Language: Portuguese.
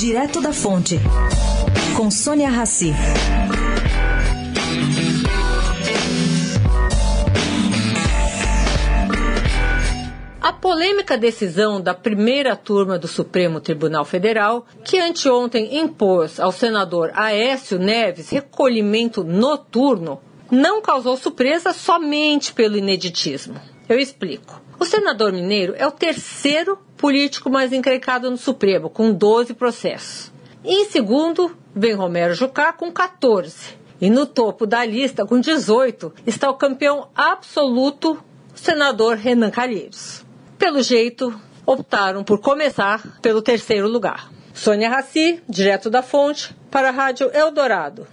Direto da Fonte, com Sônia Rassi. A polêmica decisão da primeira turma do Supremo Tribunal Federal, que anteontem impôs ao senador Aécio Neves recolhimento noturno, não causou surpresa somente pelo ineditismo. Eu explico. O senador mineiro é o terceiro político mais encrencado no Supremo, com 12 processos. Em segundo, vem Romero Jucá, com 14. E no topo da lista, com 18, está o campeão absoluto, senador Renan Calheiros. Pelo jeito, optaram por começar pelo terceiro lugar. Sônia Raci, direto da fonte, para a Rádio Eldorado.